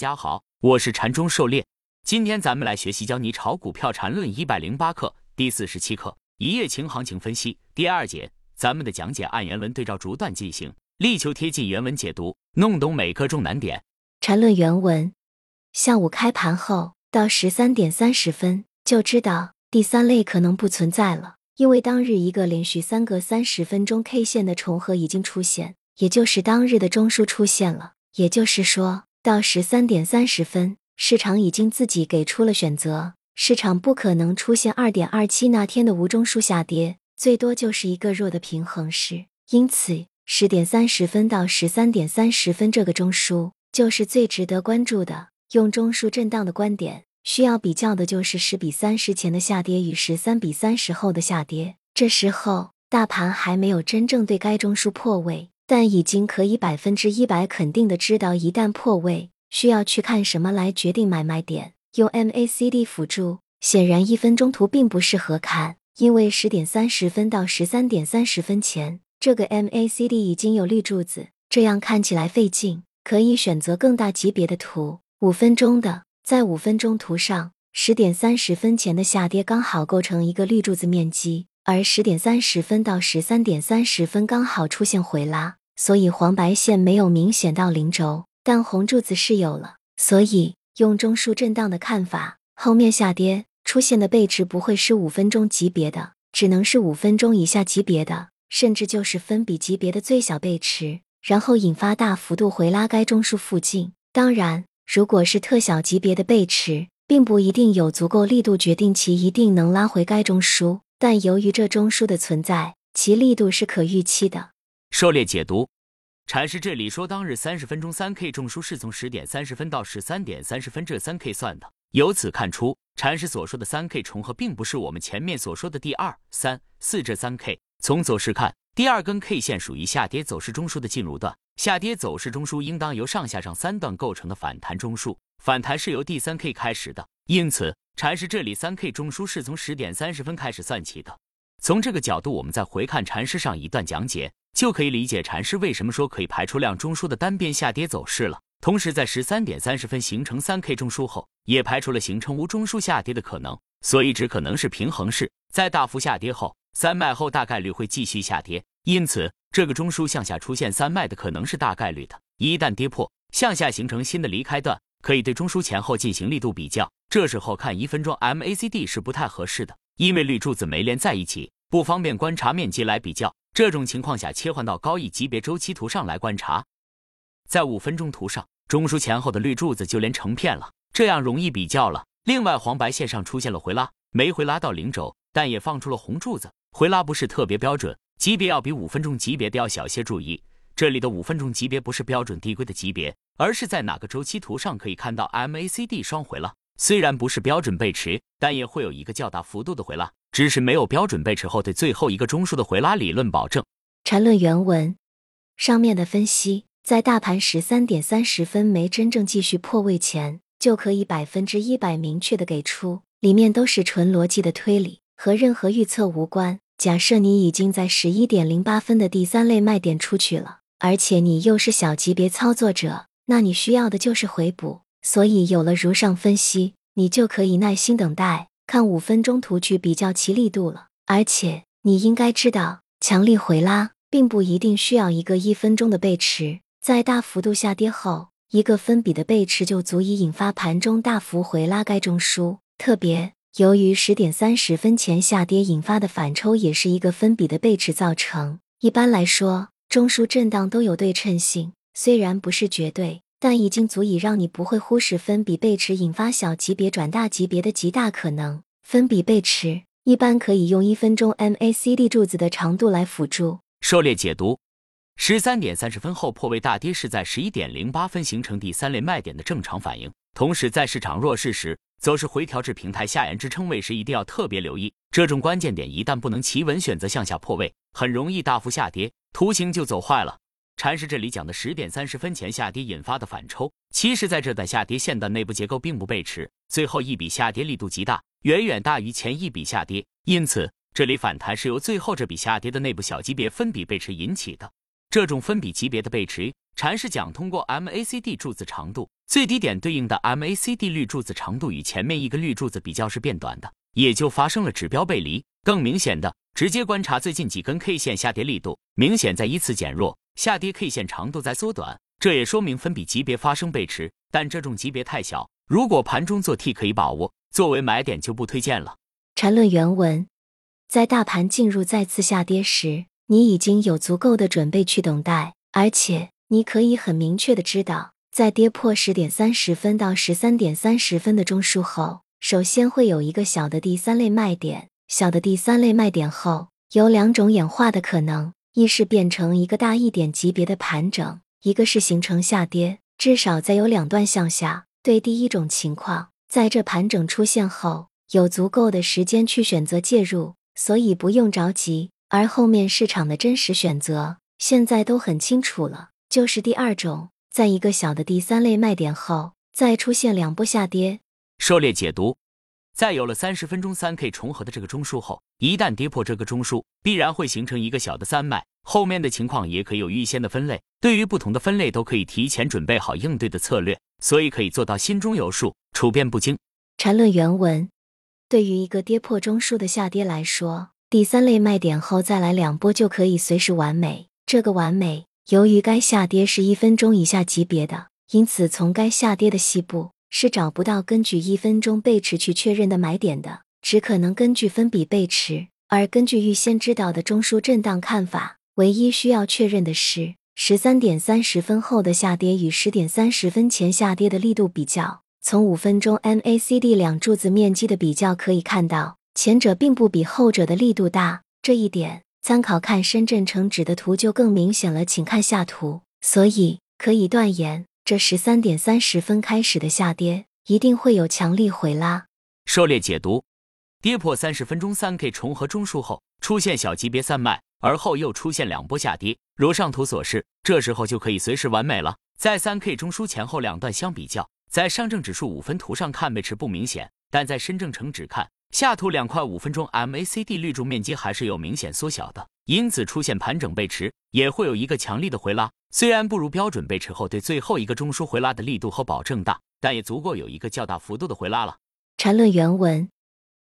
大家好，我是禅中狩猎。今天咱们来学习教你炒股票禅论一百零八课第四十七课一夜情行情分析第二节。咱们的讲解按原文对照逐段进行，力求贴近原文解读，弄懂每个重难点。禅论原文：下午开盘后到十三点三十分，就知道第三类可能不存在了，因为当日一个连续三个三十分钟 K 线的重合已经出现，也就是当日的中枢出现了。也就是说。到十三点三十分，市场已经自己给出了选择，市场不可能出现二点二七那天的无中枢下跌，最多就是一个弱的平衡式。因此，十点三十分到十三点三十分这个中枢就是最值得关注的。用中枢震荡的观点，需要比较的就是十比三十前的下跌与十三比三十后的下跌。这时候，大盘还没有真正对该中枢破位。但已经可以百分之一百肯定的知道，一旦破位，需要去看什么来决定买卖点。用 MACD 辅助，显然一分钟图并不适合看，因为十点三十分到十三点三十分前，这个 MACD 已经有绿柱子，这样看起来费劲。可以选择更大级别的图，五分钟的，在五分钟图上，十点三十分前的下跌刚好构成一个绿柱子面积，而十点三十分到十三点三十分刚好出现回拉。所以黄白线没有明显到零轴，但红柱子是有了。所以用中枢震荡的看法，后面下跌出现的背驰不会是五分钟级别的，只能是五分钟以下级别的，甚至就是分比级别的最小背驰，然后引发大幅度回拉该中枢附近。当然，如果是特小级别的背驰，并不一定有足够力度决定其一定能拉回该中枢，但由于这中枢的存在，其力度是可预期的。狩猎解读，禅师这里说，当日三十分钟三 K 中枢是从十点三十分到十三点三十分这三 K 算的。由此看出，禅师所说的三 K 重合，并不是我们前面所说的第二、三、四这三 K。从走势看，第二根 K 线属于下跌走势中枢的进入段，下跌走势中枢应当由上下上三段构成的反弹中枢，反弹是由第三 K 开始的。因此，禅师这里三 K 中枢是从十点三十分开始算起的。从这个角度，我们再回看禅师上一段讲解。就可以理解禅师为什么说可以排除量中枢的单边下跌走势了。同时，在十三点三十分形成三 K 中枢后，也排除了形成无中枢下跌的可能，所以只可能是平衡式。在大幅下跌后，三卖后大概率会继续下跌，因此这个中枢向下出现三卖的可能是大概率的。一旦跌破，向下形成新的离开段，可以对中枢前后进行力度比较。这时候看一分钟 MACD 是不太合适的，因为绿柱子没连在一起，不方便观察面积来比较。这种情况下，切换到高一级别周期图上来观察，在五分钟图上，中枢前后的绿柱子就连成片了，这样容易比较了。另外，黄白线上出现了回拉，没回拉到零轴，但也放出了红柱子，回拉不是特别标准，级别要比五分钟级别的要小些。注意，这里的五分钟级别不是标准递归的级别，而是在哪个周期图上可以看到 MACD 双回拉。虽然不是标准背驰，但也会有一个较大幅度的回拉。只是没有标准背驰后的最后一个中枢的回拉理论保证。缠论原文上面的分析，在大盘十三点三十分没真正继续破位前，就可以百分之一百明确的给出，里面都是纯逻辑的推理，和任何预测无关。假设你已经在十一点零八分的第三类卖点出去了，而且你又是小级别操作者，那你需要的就是回补。所以有了如上分析，你就可以耐心等待。看五分钟图去比较其力度了，而且你应该知道，强力回拉并不一定需要一个一分钟的背驰，在大幅度下跌后，一个分比的背驰就足以引发盘中大幅回拉该中枢。特别由于十点三十分前下跌引发的反抽也是一个分比的背驰造成。一般来说，中枢震荡都有对称性，虽然不是绝对。但已经足以让你不会忽视分比背驰引发小级别转大级别的极大可能。分比背驰一般可以用一分钟 MACD 柱子的长度来辅助。狩猎解读：十三点三十分后破位大跌是在十一点零八分形成第三类卖点的正常反应。同时，在市场弱势时，则是回调至平台下沿支撑位时，一定要特别留意这种关键点。一旦不能企稳选择向下破位，很容易大幅下跌，图形就走坏了。禅师这里讲的十点三十分前下跌引发的反抽，其实在这段下跌线段内部结构并不背驰，最后一笔下跌力度极大，远远大于前一笔下跌，因此这里反弹是由最后这笔下跌的内部小级别分比背驰引起的。这种分比级别的背驰，禅师讲通过 MACD 柱子长度最低点对应的 MACD 绿柱子长度与前面一个绿柱子比较是变短的，也就发生了指标背离。更明显的，直接观察最近几根 K 线下跌力度明显在依次减弱，下跌 K 线长度在缩短，这也说明分比级别发生背驰，但这种级别太小，如果盘中做 T 可以把握，作为买点就不推荐了。缠论原文，在大盘进入再次下跌时。你已经有足够的准备去等待，而且你可以很明确的知道，在跌破十点三十分到十三点三十分的中枢后，首先会有一个小的第三类卖点。小的第三类卖点后，有两种演化的可能：一是变成一个大一点级别的盘整，一个是形成下跌，至少再有两段向下。对第一种情况，在这盘整出现后，有足够的时间去选择介入，所以不用着急。而后面市场的真实选择现在都很清楚了，就是第二种，在一个小的第三类卖点后，再出现两波下跌。狩猎解读，在有了三十分钟三 K 重合的这个中枢后，一旦跌破这个中枢，必然会形成一个小的三脉，后面的情况也可以有预先的分类，对于不同的分类都可以提前准备好应对的策略，所以可以做到心中有数，处变不惊。缠论原文，对于一个跌破中枢的下跌来说。第三类卖点后再来两波就可以随时完美。这个完美，由于该下跌是一分钟以下级别的，因此从该下跌的细部是找不到根据一分钟背驰去确认的买点的，只可能根据分比背驰。而根据预先知道的中枢震荡看法，唯一需要确认的是十三点三十分后的下跌与十点三十分前下跌的力度比较。从五分钟 MACD 两柱子面积的比较可以看到。前者并不比后者的力度大，这一点参考看深圳成指的图就更明显了。请看下图，所以可以断言，这十三点三十分开始的下跌一定会有强力回拉。狩猎解读：跌破三十分钟三 K 重合中枢后，出现小级别三卖，而后又出现两波下跌，如上图所示，这时候就可以随时完美了。在三 K 中枢前后两段相比较，在上证指数五分图上看背驰不明显，但在深证成指看。下图两块五分钟 MACD 绿柱面积还是有明显缩小的，因此出现盘整背驰，也会有一个强力的回拉。虽然不如标准背驰后对最后一个中枢回拉的力度和保证大，但也足够有一个较大幅度的回拉了。缠论原文，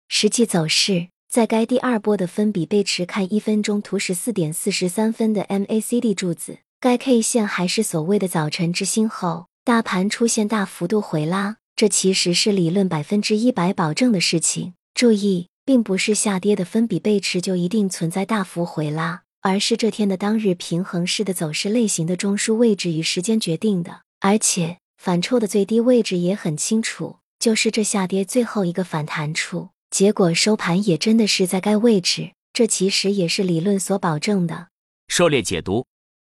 实际走势在该第二波的分比背驰，看一分钟图十四点四十三分的 MACD 柱子，该 K 线还是所谓的早晨之星后，大盘出现大幅度回拉，这其实是理论百分之一百保证的事情。注意，并不是下跌的分比背驰就一定存在大幅回拉，而是这天的当日平衡式的走势类型的中枢位置与时间决定的。而且反抽的最低位置也很清楚，就是这下跌最后一个反弹处。结果收盘也真的是在该位置，这其实也是理论所保证的。狩猎解读，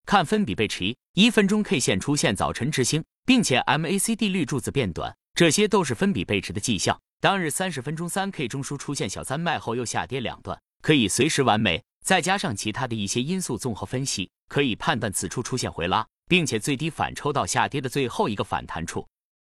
看分比背驰，一分钟 K 线出现早晨之星，并且 MACD 绿柱子变短，这些都是分比背驰的迹象。当日三十分钟三 K 中枢出现小三卖后又下跌两段，可以随时完美。再加上其他的一些因素综合分析，可以判断此处出现回拉，并且最低反抽到下跌的最后一个反弹处，